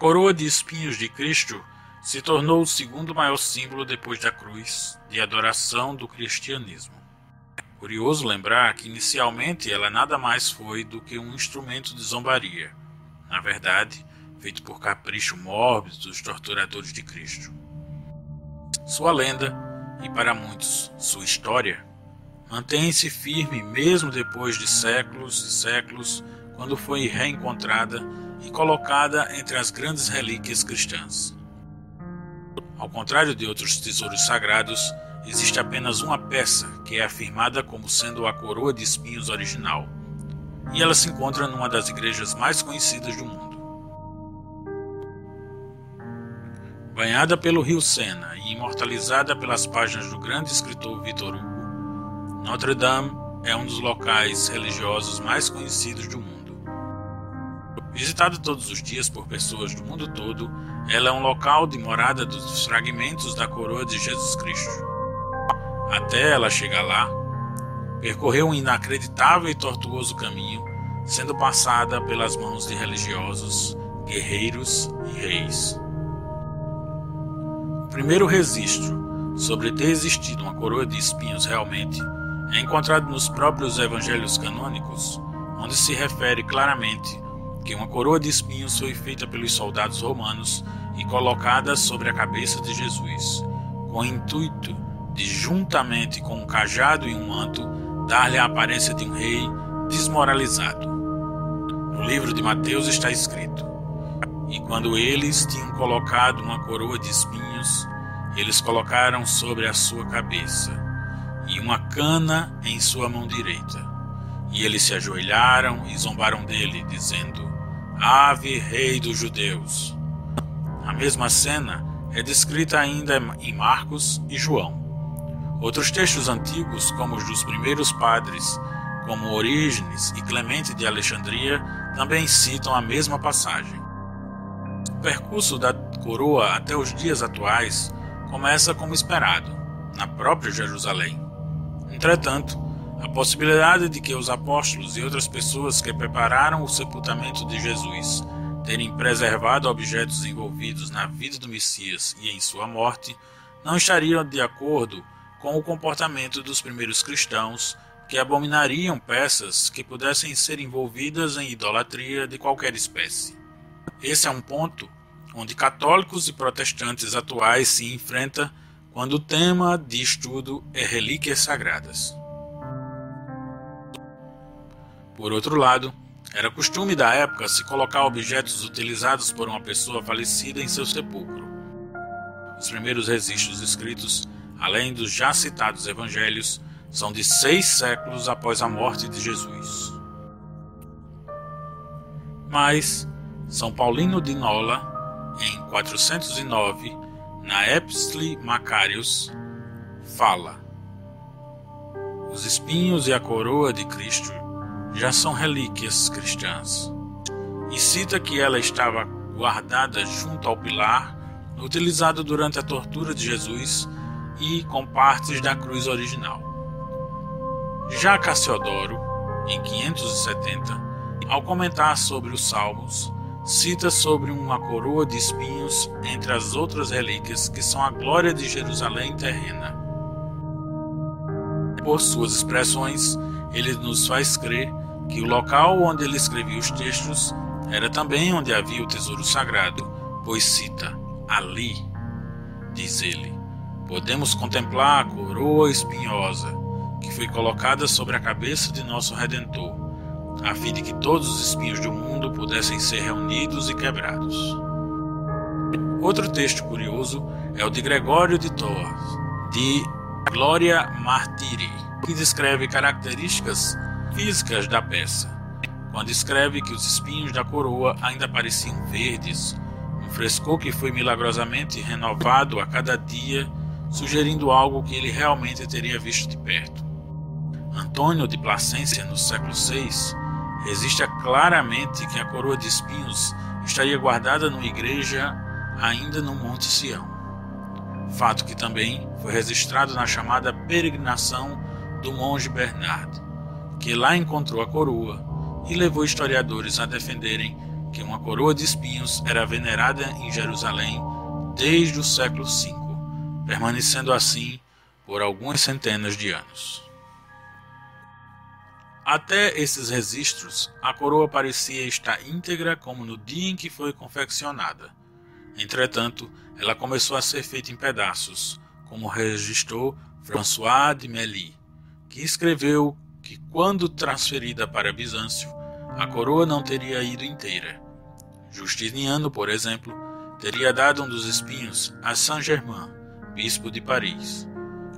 coroa de espinhos de Cristo se tornou o segundo maior símbolo depois da cruz de adoração do cristianismo. Curioso lembrar que inicialmente ela nada mais foi do que um instrumento de zombaria, na verdade, feito por capricho mórbido dos torturadores de Cristo. Sua lenda, e para muitos sua história, mantém-se firme mesmo depois de séculos e séculos, quando foi reencontrada e colocada entre as grandes relíquias cristãs. Ao contrário de outros tesouros sagrados, existe apenas uma peça que é afirmada como sendo a coroa de espinhos original, e ela se encontra numa das igrejas mais conhecidas do mundo. Banhada pelo rio Sena e imortalizada pelas páginas do grande escritor Victor Hugo, Notre Dame é um dos locais religiosos mais conhecidos do mundo. Visitada todos os dias por pessoas do mundo todo, ela é um local de morada dos fragmentos da coroa de Jesus Cristo. Até ela chegar lá, percorreu um inacreditável e tortuoso caminho, sendo passada pelas mãos de religiosos, guerreiros e reis. O primeiro registro sobre ter existido uma coroa de espinhos realmente é encontrado nos próprios evangelhos canônicos, onde se refere claramente que uma coroa de espinhos foi feita pelos soldados romanos e colocada sobre a cabeça de Jesus, com o intuito de, juntamente com um cajado e um manto, dar-lhe a aparência de um rei desmoralizado. No livro de Mateus está escrito: E quando eles tinham colocado uma coroa de espinhos, eles colocaram sobre a sua cabeça, e uma cana em sua mão direita. E eles se ajoelharam e zombaram dele, dizendo: Ave, Rei dos Judeus. A mesma cena é descrita ainda em Marcos e João. Outros textos antigos, como os dos primeiros padres, como Orígenes e Clemente de Alexandria, também citam a mesma passagem. O percurso da coroa até os dias atuais começa como esperado, na própria Jerusalém. Entretanto, a possibilidade de que os apóstolos e outras pessoas que prepararam o sepultamento de Jesus terem preservado objetos envolvidos na vida do Messias e em sua morte não estariam de acordo com o comportamento dos primeiros cristãos que abominariam peças que pudessem ser envolvidas em idolatria de qualquer espécie. Esse é um ponto onde católicos e protestantes atuais se enfrentam quando o tema de estudo é relíquias sagradas. Por outro lado, era costume da época se colocar objetos utilizados por uma pessoa falecida em seu sepulcro. Os primeiros registros escritos, além dos já citados evangelhos, são de seis séculos após a morte de Jesus. Mas São Paulino de Nola, em 409, na Epistli Macarius, fala: Os espinhos e a coroa de Cristo já são relíquias cristãs. E cita que ela estava guardada junto ao pilar, utilizado durante a tortura de Jesus e com partes da cruz original. Já Cassiodoro, em 570, ao comentar sobre os Salmos, cita sobre uma coroa de espinhos entre as outras relíquias que são a glória de Jerusalém terrena. Por suas expressões, ele nos faz crer que o local onde ele escrevia os textos era também onde havia o tesouro sagrado, pois cita: Ali, diz ele, podemos contemplar a coroa espinhosa que foi colocada sobre a cabeça de nosso Redentor, a fim de que todos os espinhos do mundo pudessem ser reunidos e quebrados. Outro texto curioso é o de Gregório de Tours, de Gloria Martiri, que descreve características físicas da peça, quando escreve que os espinhos da coroa ainda pareciam verdes, um frescor que foi milagrosamente renovado a cada dia, sugerindo algo que ele realmente teria visto de perto. Antônio de Placência, no século VI, registra claramente que a coroa de espinhos estaria guardada numa igreja ainda no Monte Sião. Fato que também foi registrado na chamada peregrinação do monge Bernardo que lá encontrou a coroa e levou historiadores a defenderem que uma coroa de espinhos era venerada em Jerusalém desde o século V, permanecendo assim por algumas centenas de anos. Até esses registros, a coroa parecia estar íntegra como no dia em que foi confeccionada. Entretanto, ela começou a ser feita em pedaços, como registrou François de Melly, que escreveu que, quando transferida para Bizâncio, a coroa não teria ido inteira. Justiniano, por exemplo, teria dado um dos espinhos a Saint-Germain, bispo de Paris,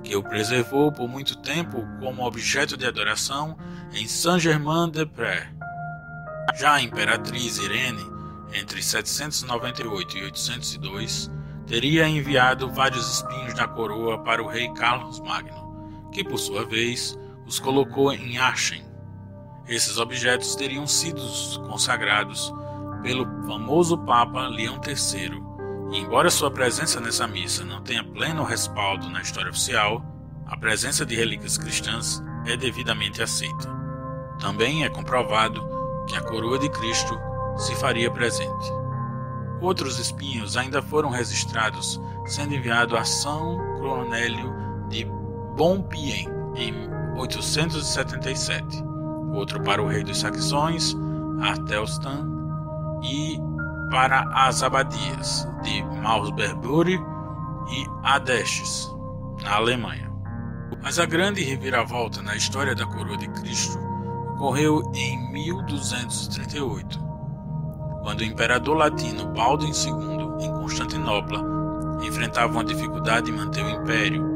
que o preservou por muito tempo como objeto de adoração em Saint-Germain-des-Prés. Já a imperatriz Irene, entre 798 e 802, teria enviado vários espinhos da coroa para o rei Carlos Magno, que por sua vez os colocou em Aachen. Esses objetos teriam sido consagrados pelo famoso Papa Leão III, e embora sua presença nessa missa não tenha pleno respaldo na história oficial, a presença de relíquias cristãs é devidamente aceita. Também é comprovado que a coroa de Cristo se faria presente. Outros espinhos ainda foram registrados, sendo enviado a São Cornélio de Bompien em 877, outro para o rei dos saxões, Artelstan, e para as abadias de Malsberbury e Adestes, na Alemanha. Mas a grande reviravolta na história da coroa de Cristo ocorreu em 1238, quando o imperador latino Baldo II, em Constantinopla, enfrentava uma dificuldade em manter o império,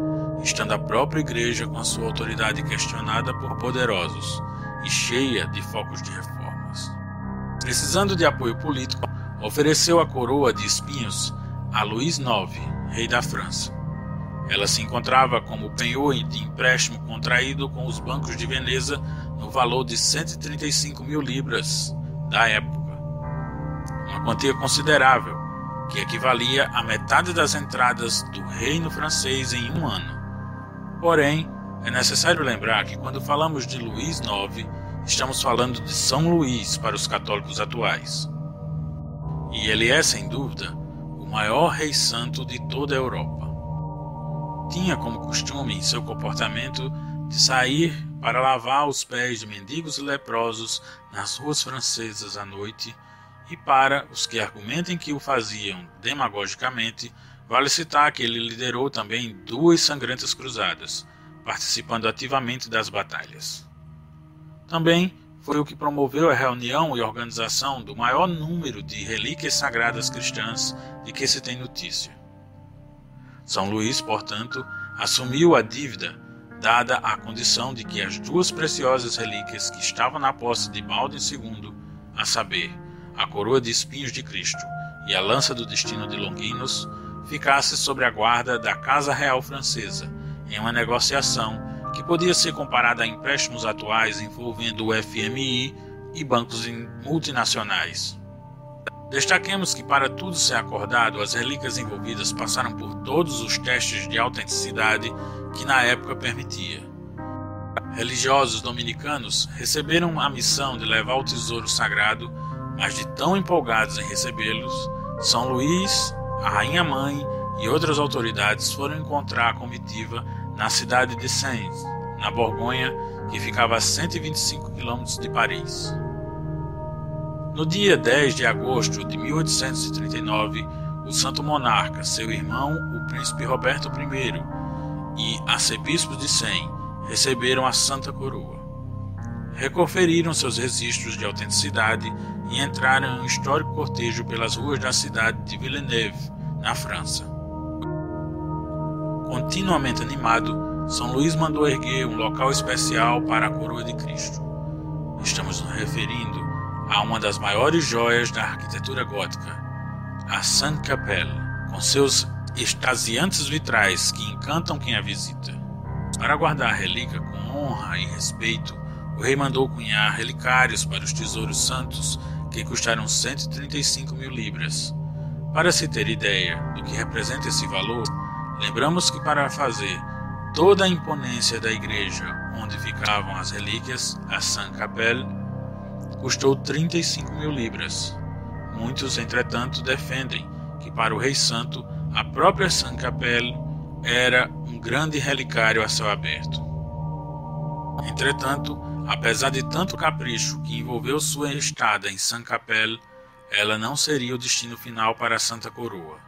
estando a própria igreja com a sua autoridade questionada por poderosos e cheia de focos de reformas. Precisando de apoio político, ofereceu a coroa de espinhos a Luís IX, rei da França. Ela se encontrava como penhor de empréstimo contraído com os bancos de Veneza no valor de 135 mil libras da época uma quantia considerável, que equivalia a metade das entradas do reino francês em um ano. Porém, é necessário lembrar que quando falamos de Luís IX, estamos falando de São Luís para os católicos atuais. E ele é, sem dúvida, o maior rei santo de toda a Europa. Tinha como costume em seu comportamento de sair para lavar os pés de mendigos e leprosos nas ruas francesas à noite e para os que argumentem que o faziam demagogicamente, vale citar que ele liderou também duas sangrentas cruzadas, participando ativamente das batalhas. Também foi o que promoveu a reunião e organização do maior número de relíquias sagradas cristãs de que se tem notícia. São Luís, portanto, assumiu a dívida dada a condição de que as duas preciosas relíquias que estavam na posse de Baldo II, a saber, a coroa de espinhos de Cristo e a lança do destino de Longinos ficasse sob a guarda da Casa Real Francesa, em uma negociação que podia ser comparada a empréstimos atuais envolvendo o FMI e bancos multinacionais. Destaquemos que, para tudo ser acordado, as relíquias envolvidas passaram por todos os testes de autenticidade que na época permitia. Religiosos dominicanos receberam a missão de levar o tesouro sagrado mas de tão empolgados em recebê-los, São Luís, a Rainha Mãe e outras autoridades foram encontrar a comitiva na cidade de Sainz, na Borgonha, que ficava a 125 quilômetros de Paris. No dia 10 de agosto de 1839, o santo monarca, seu irmão, o príncipe Roberto I, e arcebispo de Sem receberam a Santa Coroa reconferiram seus registros de autenticidade e entraram em um histórico cortejo pelas ruas da cidade de Villeneuve, na França. Continuamente animado, São Luís mandou erguer um local especial para a coroa de Cristo. Estamos nos referindo a uma das maiores joias da arquitetura gótica, a Sainte-Capelle, com seus extasiantes vitrais que encantam quem a visita. Para guardar a relíquia com honra e respeito, o rei mandou cunhar relicários para os tesouros santos, que custaram 135 mil libras. Para se ter ideia do que representa esse valor, lembramos que para fazer toda a imponência da igreja onde ficavam as relíquias, a Sainte-Capelle, custou 35 mil libras. Muitos, entretanto, defendem que para o Rei Santo a própria Sainte-Capelle era um grande relicário a céu aberto. Entretanto, apesar de tanto capricho que envolveu sua estada em Sainte-Capelle, ela não seria o destino final para a Santa Coroa.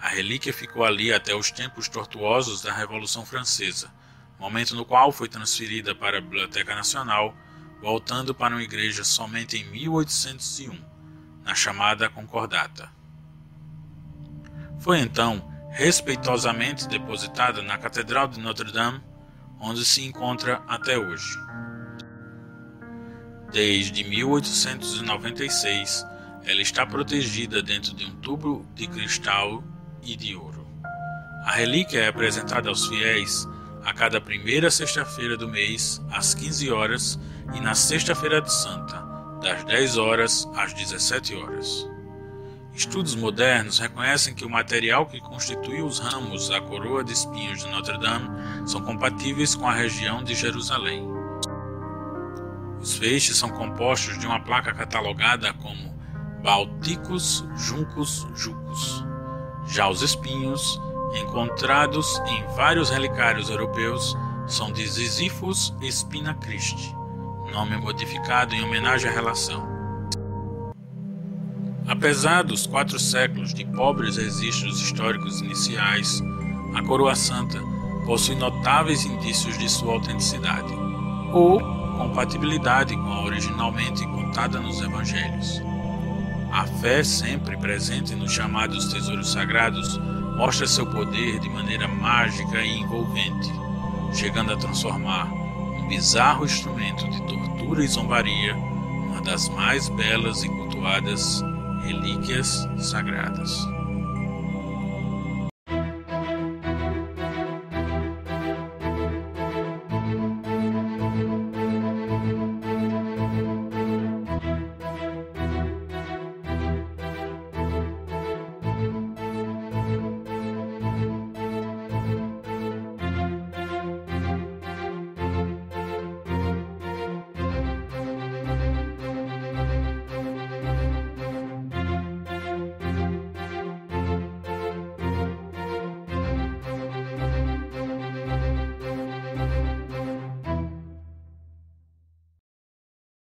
A relíquia ficou ali até os tempos tortuosos da Revolução Francesa, momento no qual foi transferida para a Biblioteca Nacional, voltando para uma igreja somente em 1801, na chamada Concordata. Foi então respeitosamente depositada na Catedral de Notre-Dame, onde se encontra até hoje. Desde 1896, ela está protegida dentro de um tubo de cristal e de ouro. A relíquia é apresentada aos fiéis a cada primeira sexta-feira do mês, às 15 horas, e na Sexta-feira de Santa, das 10 horas às 17 horas. Estudos modernos reconhecem que o material que constitui os ramos da coroa de espinhos de Notre-Dame são compatíveis com a região de Jerusalém. Os feixes são compostos de uma placa catalogada como Balticus juncus jucus. Já os espinhos, encontrados em vários relicários europeus, são de Sisyphus spina Christi, nome modificado em homenagem à relação. Apesar dos quatro séculos de pobres registros históricos iniciais, a coroa santa possui notáveis indícios de sua autenticidade ou compatibilidade com a originalmente contada nos evangelhos. A fé, sempre presente nos chamados tesouros sagrados, mostra seu poder de maneira mágica e envolvente, chegando a transformar um bizarro instrumento de tortura e zombaria uma das mais belas e cultuadas relíquias sagradas.